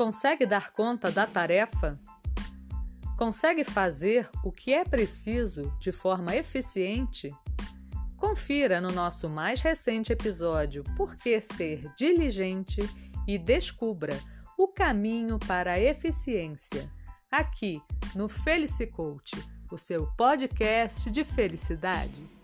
Consegue dar conta da tarefa? Consegue fazer o que é preciso de forma eficiente? Confira no nosso mais recente episódio Por que ser diligente e descubra o caminho para a eficiência, aqui no Felice Coach, o seu podcast de felicidade.